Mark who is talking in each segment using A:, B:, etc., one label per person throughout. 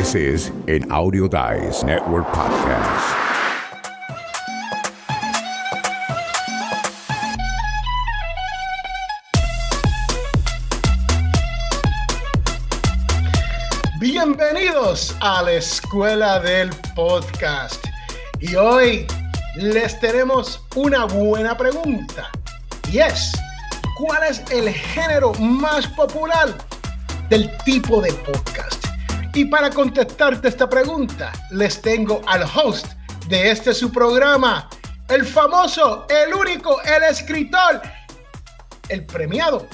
A: This is an Audio Dice Network podcast.
B: Bienvenidos a la Escuela del Podcast. Y hoy les tenemos una buena pregunta. Y es, ¿cuál es el género más popular del tipo de podcast? Y para contestarte esta pregunta, les tengo al host de este su programa, el famoso, el único, el escritor, el premiado,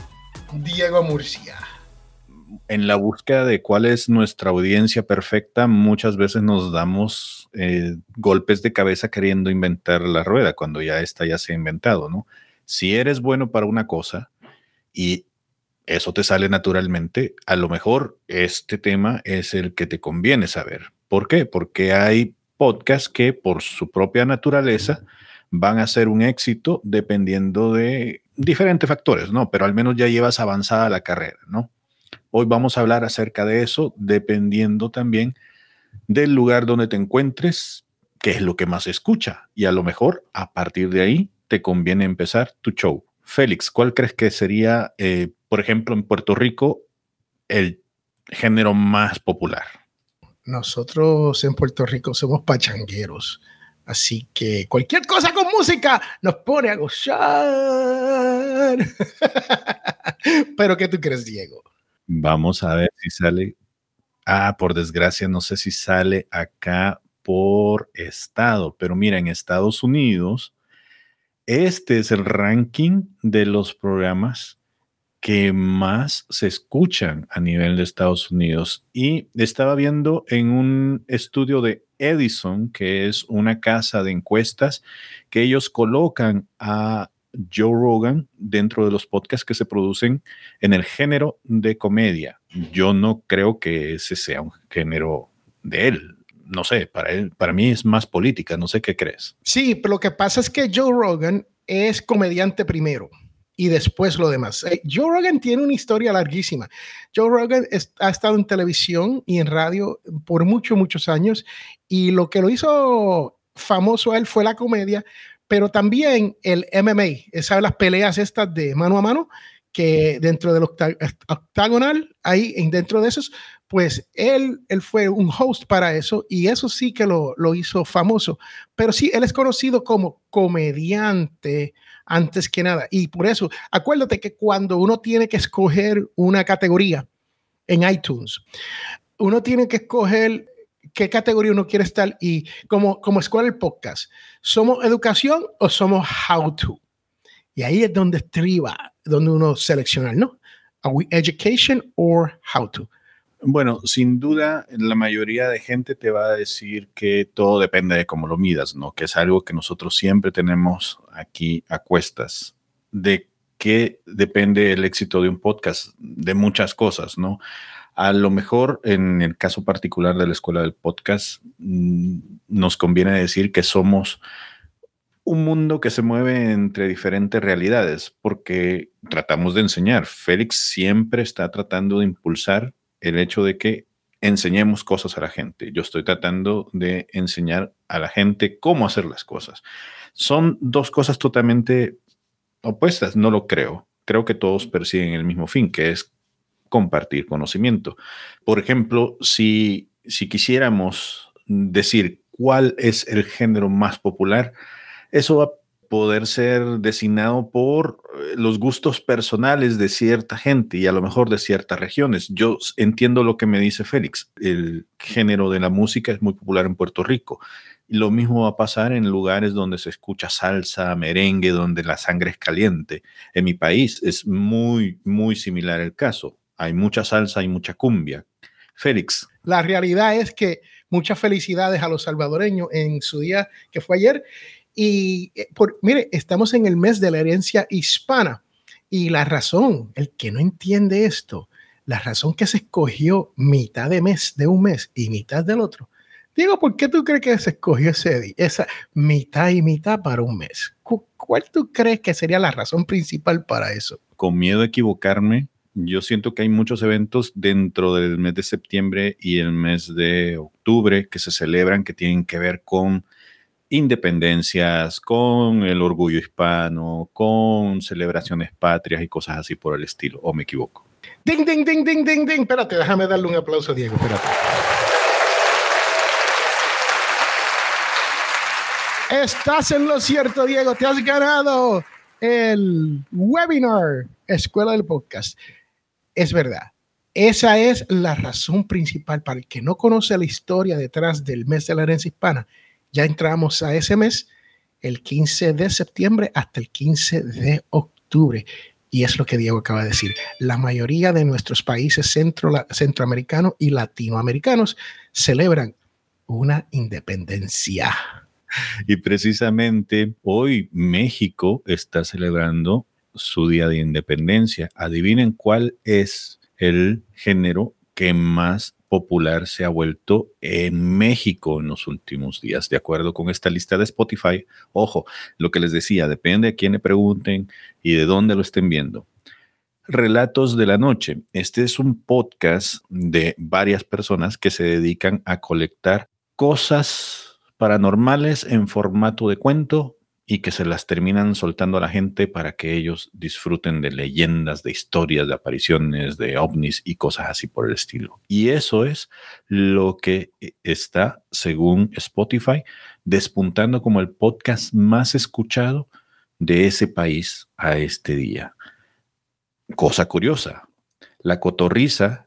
B: Diego Murcia
C: en la búsqueda de cuál es nuestra audiencia perfecta, muchas veces nos damos eh, golpes de cabeza queriendo inventar la rueda cuando ya está ya se ha inventado, ¿no? Si eres bueno para una cosa y eso te sale naturalmente, a lo mejor este tema es el que te conviene saber. ¿Por qué? Porque hay podcasts que por su propia naturaleza van a ser un éxito dependiendo de diferentes factores, ¿no? Pero al menos ya llevas avanzada la carrera, ¿no? Hoy vamos a hablar acerca de eso, dependiendo también del lugar donde te encuentres, qué es lo que más escucha. Y a lo mejor a partir de ahí te conviene empezar tu show. Félix, ¿cuál crees que sería, eh, por ejemplo, en Puerto Rico, el género más popular?
B: Nosotros en Puerto Rico somos pachangueros. Así que cualquier cosa con música nos pone a gozar. Pero ¿qué tú crees, Diego?
C: Vamos a ver si sale. Ah, por desgracia, no sé si sale acá por estado, pero mira, en Estados Unidos, este es el ranking de los programas que más se escuchan a nivel de Estados Unidos. Y estaba viendo en un estudio de Edison, que es una casa de encuestas, que ellos colocan a Joe Rogan dentro de los podcasts que se producen en el género de comedia. Yo no creo que ese sea un género de él. No sé, para él, para mí es más política, no sé qué crees.
B: Sí, pero lo que pasa es que Joe Rogan es comediante primero y después lo demás. Eh, Joe Rogan tiene una historia larguísima. Joe Rogan ha estado en televisión y en radio por muchos, muchos años y lo que lo hizo famoso a él fue la comedia, pero también el MMA, ¿sabes? Las peleas estas de mano a mano, que dentro del octagonal, ahí dentro de esos, pues él, él fue un host para eso y eso sí que lo, lo hizo famoso. Pero sí, él es conocido como comediante antes que nada. Y por eso, acuérdate que cuando uno tiene que escoger una categoría en iTunes, uno tiene que escoger qué categoría uno quiere estar y como, como escuela el podcast, ¿somos educación o somos how to? Y ahí es donde estriba, donde uno selecciona, ¿no? ¿Are we education or how to?
C: Bueno, sin duda, la mayoría de gente te va a decir que todo depende de cómo lo midas, ¿no? Que es algo que nosotros siempre tenemos aquí a cuestas. ¿De qué depende el éxito de un podcast? De muchas cosas, ¿no? A lo mejor en el caso particular de la escuela del podcast, mm, nos conviene decir que somos un mundo que se mueve entre diferentes realidades, porque tratamos de enseñar. Félix siempre está tratando de impulsar el hecho de que enseñemos cosas a la gente. Yo estoy tratando de enseñar a la gente cómo hacer las cosas. Son dos cosas totalmente opuestas, no lo creo. Creo que todos persiguen el mismo fin, que es compartir conocimiento. Por ejemplo, si, si quisiéramos decir cuál es el género más popular, eso va a poder ser designado por eh, los gustos personales de cierta gente y a lo mejor de ciertas regiones. Yo entiendo lo que me dice Félix. El género de la música es muy popular en Puerto Rico. Y lo mismo va a pasar en lugares donde se escucha salsa, merengue, donde la sangre es caliente. En mi país es muy, muy similar el caso hay mucha salsa y mucha cumbia. Félix.
B: La realidad es que muchas felicidades a los salvadoreños en su día que fue ayer. Y eh, por, mire, estamos en el mes de la herencia hispana. Y la razón, el que no entiende esto, la razón que se escogió mitad de mes de un mes y mitad del otro. Diego, ¿por qué tú crees que se escogió ese, esa mitad y mitad para un mes? ¿Cuál tú crees que sería la razón principal para eso?
C: Con miedo a equivocarme, yo siento que hay muchos eventos dentro del mes de septiembre y el mes de octubre que se celebran que tienen que ver con independencias, con el orgullo hispano, con celebraciones patrias y cosas así por el estilo, o me equivoco.
B: Ding, ding, ding, ding, ding, ding. Espérate, déjame darle un aplauso a Diego, espérate. Estás en lo cierto, Diego. Te has ganado el webinar Escuela del Podcast. Es verdad. Esa es la razón principal para el que no conoce la historia detrás del mes de la herencia hispana ya entramos a ese mes, el 15 de septiembre hasta el 15 de octubre. Y es lo que Diego acaba de decir. La mayoría de nuestros países centro, centroamericanos y latinoamericanos celebran una independencia.
C: Y precisamente hoy México está celebrando su día de independencia. Adivinen cuál es el género que más popular se ha vuelto en México en los últimos días, de acuerdo con esta lista de Spotify. Ojo, lo que les decía, depende a quién le pregunten y de dónde lo estén viendo. Relatos de la Noche. Este es un podcast de varias personas que se dedican a colectar cosas paranormales en formato de cuento y que se las terminan soltando a la gente para que ellos disfruten de leyendas, de historias, de apariciones, de ovnis y cosas así por el estilo. Y eso es lo que eh, está, según Spotify, despuntando como el podcast más escuchado de ese país a este día. Cosa curiosa, La Cotorriza,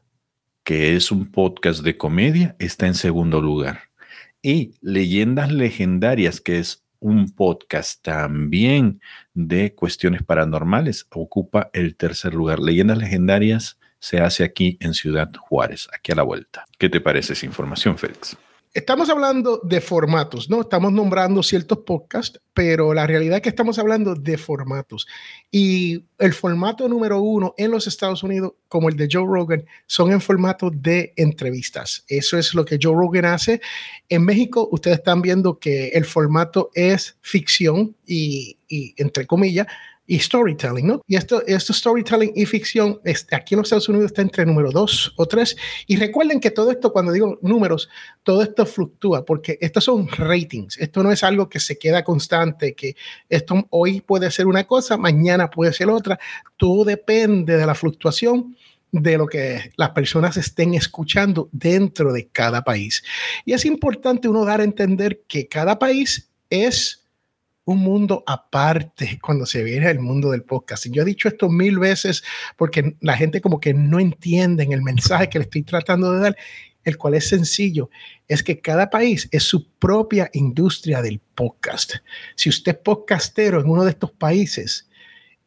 C: que es un podcast de comedia, está en segundo lugar. Y Leyendas Legendarias, que es un podcast también de cuestiones paranormales. Ocupa el tercer lugar. Leyendas legendarias se hace aquí en Ciudad Juárez, aquí a la vuelta. ¿Qué te parece esa información, Félix?
B: Estamos hablando de formatos, ¿no? Estamos nombrando ciertos podcasts, pero la realidad es que estamos hablando de formatos. Y el formato número uno en los Estados Unidos, como el de Joe Rogan, son en formato de entrevistas. Eso es lo que Joe Rogan hace. En México, ustedes están viendo que el formato es ficción y, y entre comillas, y storytelling, ¿no? Y esto, esto storytelling y ficción este, aquí en los Estados Unidos está entre número dos o tres. Y recuerden que todo esto, cuando digo números, todo esto fluctúa porque estos son ratings. Esto no es algo que se queda constante, que esto hoy puede ser una cosa, mañana puede ser otra. Todo depende de la fluctuación de lo que las personas estén escuchando dentro de cada país. Y es importante uno dar a entender que cada país es un mundo aparte cuando se viene el mundo del podcast. Y yo he dicho esto mil veces porque la gente como que no entiende el mensaje que le estoy tratando de dar, el cual es sencillo, es que cada país es su propia industria del podcast. Si usted es podcastero en uno de estos países,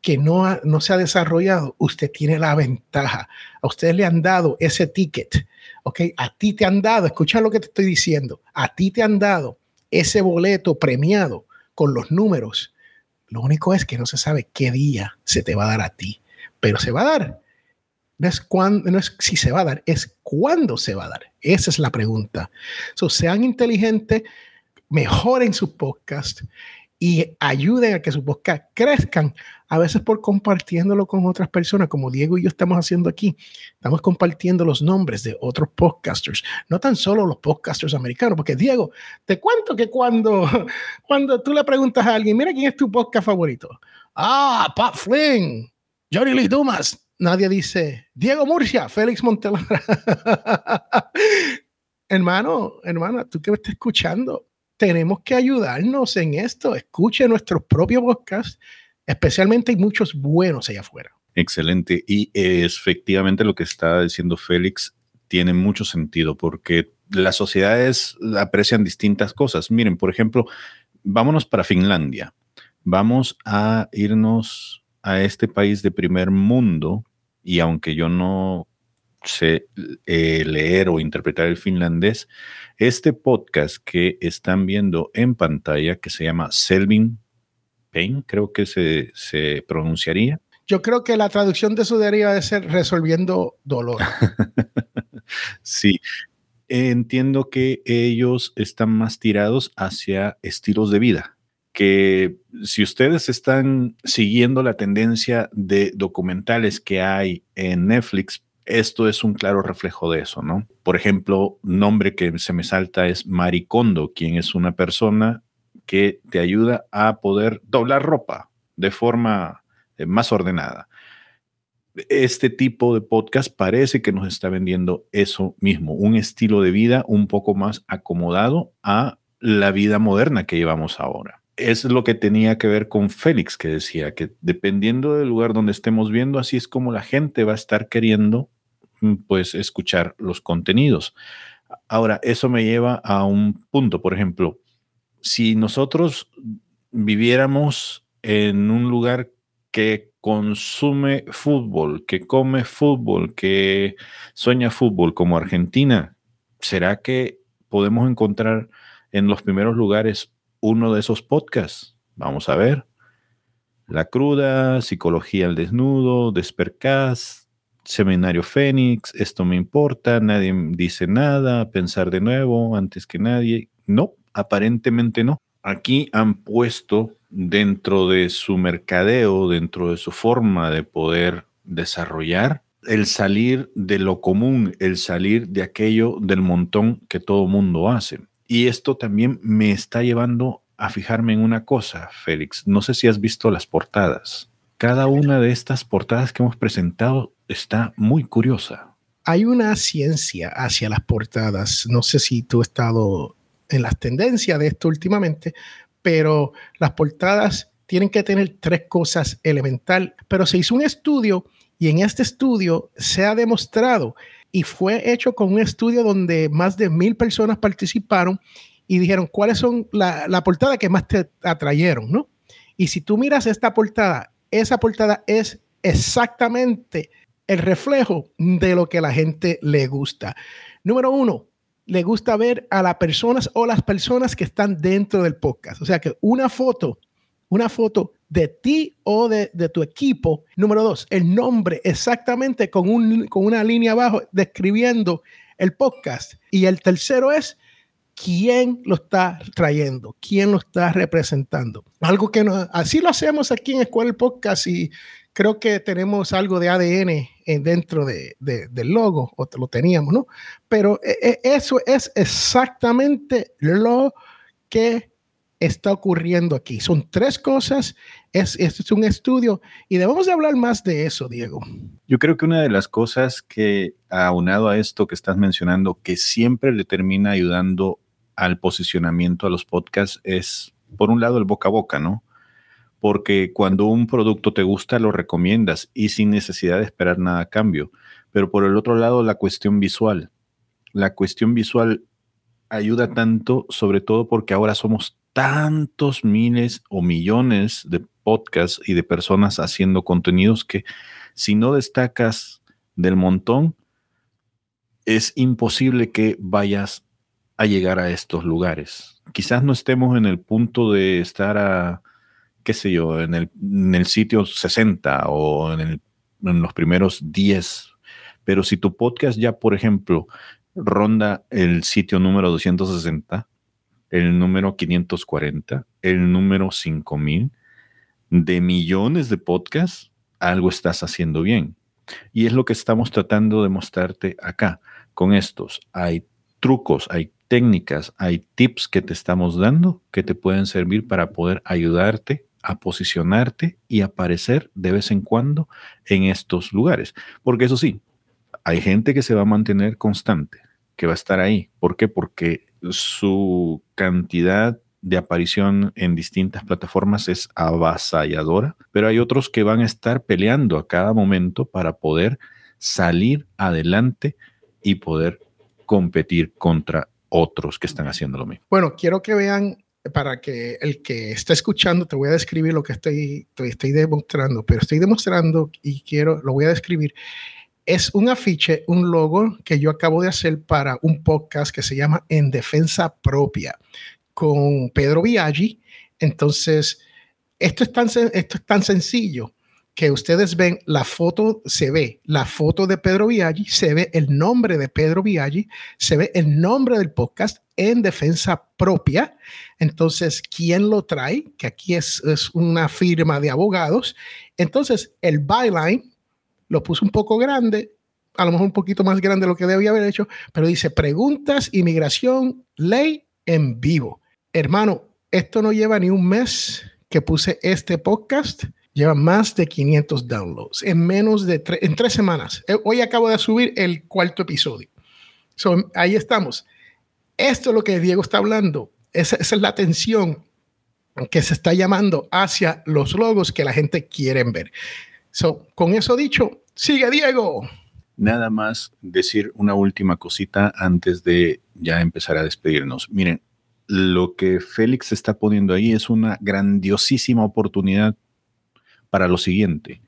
B: que no, no se ha desarrollado, usted tiene la ventaja. A ustedes le han dado ese ticket, ¿ok? A ti te han dado, escucha lo que te estoy diciendo, a ti te han dado ese boleto premiado con los números. Lo único es que no se sabe qué día se te va a dar a ti, pero se va a dar. No es, cuándo, no es si se va a dar, es cuándo se va a dar. Esa es la pregunta. So, sean inteligentes, mejoren su podcast y ayuden a que sus podcast crezcan, a veces por compartiéndolo con otras personas, como Diego y yo estamos haciendo aquí. Estamos compartiendo los nombres de otros podcasters, no tan solo los podcasters americanos, porque Diego, te cuento que cuando, cuando tú le preguntas a alguien, mira quién es tu podcast favorito. Ah, Pat Flynn, Johnny Lee Dumas. Nadie dice Diego Murcia, Félix Montelara. hermano, hermana, tú que me estás escuchando, tenemos que ayudarnos en esto. Escuche nuestros propios podcasts, especialmente hay muchos buenos allá afuera.
C: Excelente. Y efectivamente lo que está diciendo Félix tiene mucho sentido porque las sociedades aprecian distintas cosas. Miren, por ejemplo, vámonos para Finlandia. Vamos a irnos a este país de primer mundo y aunque yo no sé eh, leer o interpretar el finlandés, este podcast que están viendo en pantalla, que se llama Selvin Pain, creo que se, se pronunciaría.
B: Yo creo que la traducción de eso debería de ser resolviendo dolor.
C: sí, entiendo que ellos están más tirados hacia estilos de vida que si ustedes están siguiendo la tendencia de documentales que hay en Netflix, esto es un claro reflejo de eso, ¿no? Por ejemplo, nombre que se me salta es Maricondo, quien es una persona que te ayuda a poder doblar ropa de forma eh, más ordenada. Este tipo de podcast parece que nos está vendiendo eso mismo, un estilo de vida un poco más acomodado a la vida moderna que llevamos ahora es lo que tenía que ver con Félix, que decía que dependiendo del lugar donde estemos viendo, así es como la gente va a estar queriendo pues escuchar los contenidos. Ahora, eso me lleva a un punto, por ejemplo, si nosotros viviéramos en un lugar que consume fútbol, que come fútbol, que sueña fútbol como Argentina, ¿será que podemos encontrar en los primeros lugares uno de esos podcasts. Vamos a ver. La cruda, psicología al desnudo, Despercast, seminario Fénix, esto me importa, nadie dice nada, pensar de nuevo antes que nadie. No, aparentemente no. Aquí han puesto dentro de su mercadeo, dentro de su forma de poder desarrollar, el salir de lo común, el salir de aquello del montón que todo mundo hace. Y esto también me está llevando a fijarme en una cosa, Félix. No sé si has visto las portadas. Cada una de estas portadas que hemos presentado está muy curiosa.
B: Hay una ciencia hacia las portadas. No sé si tú has estado en las tendencias de esto últimamente, pero las portadas tienen que tener tres cosas elemental. Pero se hizo un estudio y en este estudio se ha demostrado y fue hecho con un estudio donde más de mil personas participaron y dijeron cuáles son la, la portada que más te atrayeron, ¿no? Y si tú miras esta portada, esa portada es exactamente el reflejo de lo que la gente le gusta. Número uno, le gusta ver a las personas o las personas que están dentro del podcast. O sea que una foto, una foto de ti o de, tu equipo. Número dos, el nombre exactamente con, un, con una línea abajo describiendo el podcast. Y el tercero es quién lo está trayendo, quién lo está representando. Algo que no, así lo hacemos aquí en Escuela el Podcast y creo que tenemos algo de ADN dentro de, del logo, o lo teníamos, ¿no? Pero eh, eh, eso es exactamente lo que está ocurriendo aquí. Son tres cosas, es, es un estudio y debemos de hablar más de eso, Diego.
C: Yo creo que una de las cosas que, aunado a esto que estás mencionando, que siempre le termina ayudando al posicionamiento a los podcasts es, por un lado, el boca a boca, ¿no? Porque cuando un producto te gusta, lo recomiendas y sin necesidad de esperar nada a cambio. Pero por el otro lado, la cuestión visual. La cuestión visual ayuda tanto, sobre todo porque ahora somos tantos miles o millones de podcasts y de personas haciendo contenidos que si no destacas del montón, es imposible que vayas a llegar a estos lugares. Quizás no estemos en el punto de estar a, qué sé yo, en el, sitio 60 o en, en los primeros 10, pero si tu podcast ya, por ejemplo, ronda el sitio número 260, el número 540, el número 5000 de millones de podcasts, algo estás haciendo bien. Y es lo que estamos tratando de mostrarte acá. Con estos hay trucos, hay técnicas, hay tips que te estamos dando que te pueden servir para poder ayudarte a posicionarte y aparecer de vez en cuando en estos lugares. Porque eso sí, hay gente que se va a mantener constante, que va a estar ahí. ¿Por qué? Porque su cantidad de aparición en distintas plataformas es avasalladora, pero hay otros que van a estar peleando a cada momento para poder salir adelante y poder competir contra otros que están haciendo lo mismo.
B: Bueno, quiero que vean, para que el que está escuchando, te voy a describir lo que estoy, estoy demostrando, pero estoy demostrando y quiero, lo voy a describir es un afiche, un logo que yo acabo de hacer para un podcast que se llama En Defensa Propia con Pedro Viaggi. Entonces, esto es tan, esto es tan sencillo que ustedes ven la foto, se ve la foto de Pedro Viaggi, se ve el nombre de Pedro Viaggi, se ve el nombre del podcast en defensa propia. Entonces, ¿quién lo trae? Que aquí es, es una firma de abogados. Entonces, el byline lo puso un poco grande, a lo mejor un poquito más grande de lo que debía haber hecho, pero dice preguntas, inmigración, ley en vivo. Hermano, esto no lleva ni un mes que puse este podcast lleva más de 500 downloads en menos de en tres semanas. Eh, hoy acabo de subir el cuarto episodio. ahí estamos. Esto es lo que Diego está hablando. Esa, es la atención que se está llamando hacia los logos que la gente quiere ver. So, con eso dicho, sigue Diego.
C: Nada más decir una última cosita antes de ya empezar a despedirnos. Miren, lo que Félix está poniendo ahí es una grandiosísima oportunidad para lo siguiente.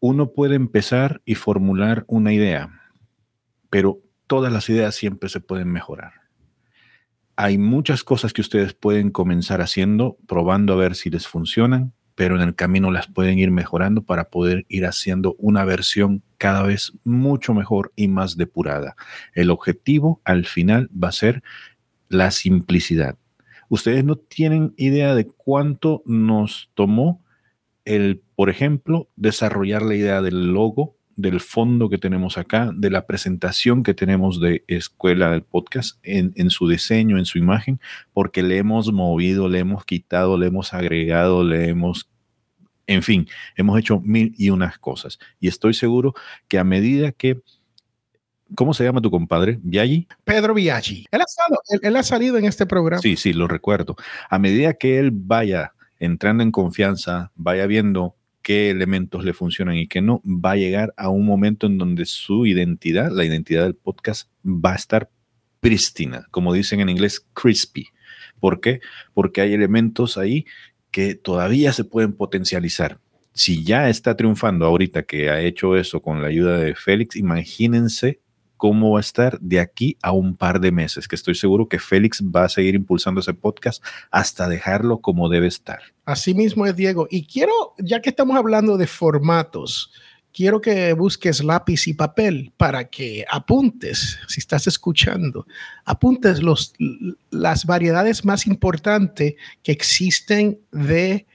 C: Uno puede empezar y formular una idea, pero todas las ideas siempre se pueden mejorar. Hay muchas cosas que ustedes pueden comenzar haciendo, probando a ver si les funcionan, pero en el camino las pueden ir mejorando para poder ir haciendo una versión cada vez mucho mejor y más depurada. El objetivo al final va a ser la simplicidad. Ustedes no tienen idea de cuánto nos tomó el, por ejemplo, desarrollar la idea del logo, del fondo que tenemos acá, de la presentación que tenemos de Escuela del Podcast en, en, su diseño, en su imagen, porque le hemos movido, le hemos quitado, le hemos agregado, le hemos, en fin, hemos hecho mil y unas cosas. Y estoy seguro que a medida que ¿Cómo se llama tu compadre? ¿Viaggi?
B: Pedro Viaggi. Él ha, él ha salido en este programa.
C: Sí, sí, lo recuerdo. A medida que él vaya entrando en confianza, vaya viendo qué elementos le funcionan y qué no, va a llegar a un momento en donde su identidad, la identidad del podcast, va a estar prístina, como dicen en inglés, crispy. ¿Por qué? Porque hay elementos ahí que todavía se pueden potencializar. Si ya está triunfando ahorita que ha hecho eso con la ayuda de Félix, imagínense cómo va a estar de aquí a un par de meses, que estoy seguro que Félix va a seguir impulsando ese podcast hasta dejarlo como debe estar.
B: Así mismo es, Diego. Y quiero, ya que estamos hablando de formatos, quiero que busques lápiz y papel para que apuntes, si estás escuchando, apuntes los, las variedades más importantes que existen de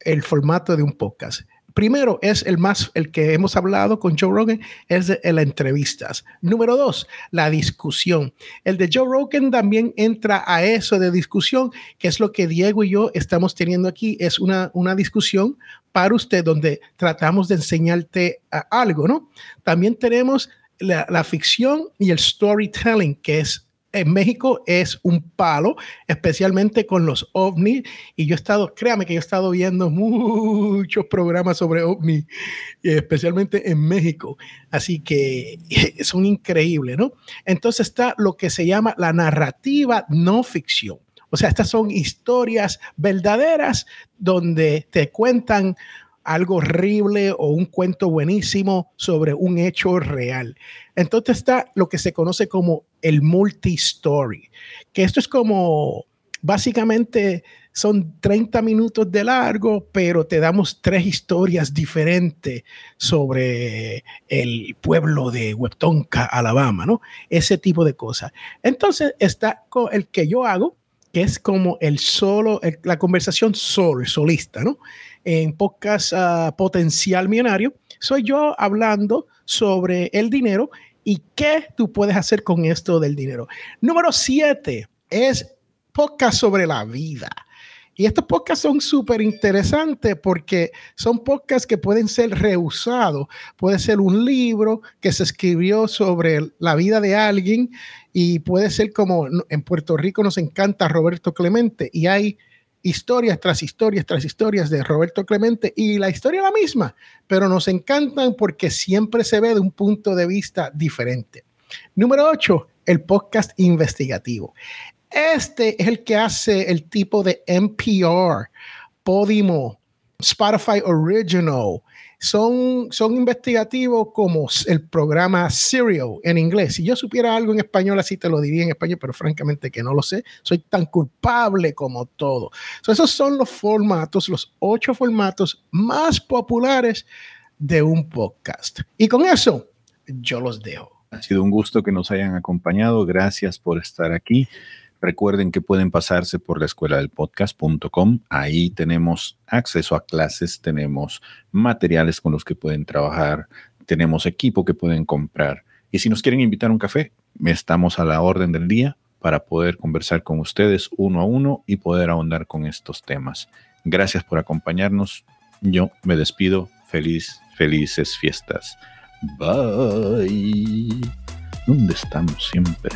B: el formato de un podcast primero es el más, el que hemos hablado con Joe Rogan, es de, las entrevistas. Número dos, la discusión. El de Joe Rogan también entra a eso de discusión, que es lo que Diego y yo estamos teniendo aquí. Es una, una discusión para usted donde tratamos de enseñarte algo, ¿no? También tenemos la, la ficción y el storytelling, que es en México es un palo, especialmente con los ovnis. Y yo he estado, créame que yo he estado viendo muchos programas sobre ovnis, especialmente en México. Así que son increíbles, ¿no? Entonces está lo que se llama la narrativa no ficción. O sea, estas son historias verdaderas donde te cuentan algo horrible o un cuento buenísimo sobre un hecho real. Entonces está lo que se conoce como el multi-story, que esto es como básicamente son 30 minutos de largo, pero te damos tres historias diferentes sobre el pueblo de Webtonka, Alabama, ¿no? Ese tipo de cosas. Entonces está el que yo hago, que es como el solo, la conversación solo, solista, ¿no? En podcast uh, Potencial Millonario, soy yo hablando sobre el dinero y qué tú puedes hacer con esto del dinero. Número siete es podcast sobre la vida. Y estos podcasts son súper interesantes porque son podcasts que pueden ser reusados. Puede ser un libro que se escribió sobre la vida de alguien y puede ser como en Puerto Rico nos encanta Roberto Clemente y hay historias tras historias tras historias de Roberto Clemente y la historia es la misma, pero nos encantan porque siempre se ve de un punto de vista diferente. Número 8, el podcast investigativo. Este es el que hace el tipo de NPR, Podimo, Spotify Original, son, son investigativos como el programa Serial en inglés. Si yo supiera algo en español, así te lo diría en español, pero francamente que no lo sé. Soy tan culpable como todo. esos son los formatos, los ocho formatos más populares de un podcast. Y con eso, yo los dejo.
C: Ha sido un gusto que nos hayan acompañado. Gracias por estar aquí. Recuerden que pueden pasarse por la escuela del podcast.com. Ahí tenemos acceso a clases, tenemos materiales con los que pueden trabajar, tenemos equipo que pueden comprar. Y si nos quieren invitar a un café, estamos a la orden del día para poder conversar con ustedes uno a uno y poder ahondar con estos temas. Gracias por acompañarnos. Yo me despido. Feliz, felices fiestas. Bye. ¿Dónde estamos siempre,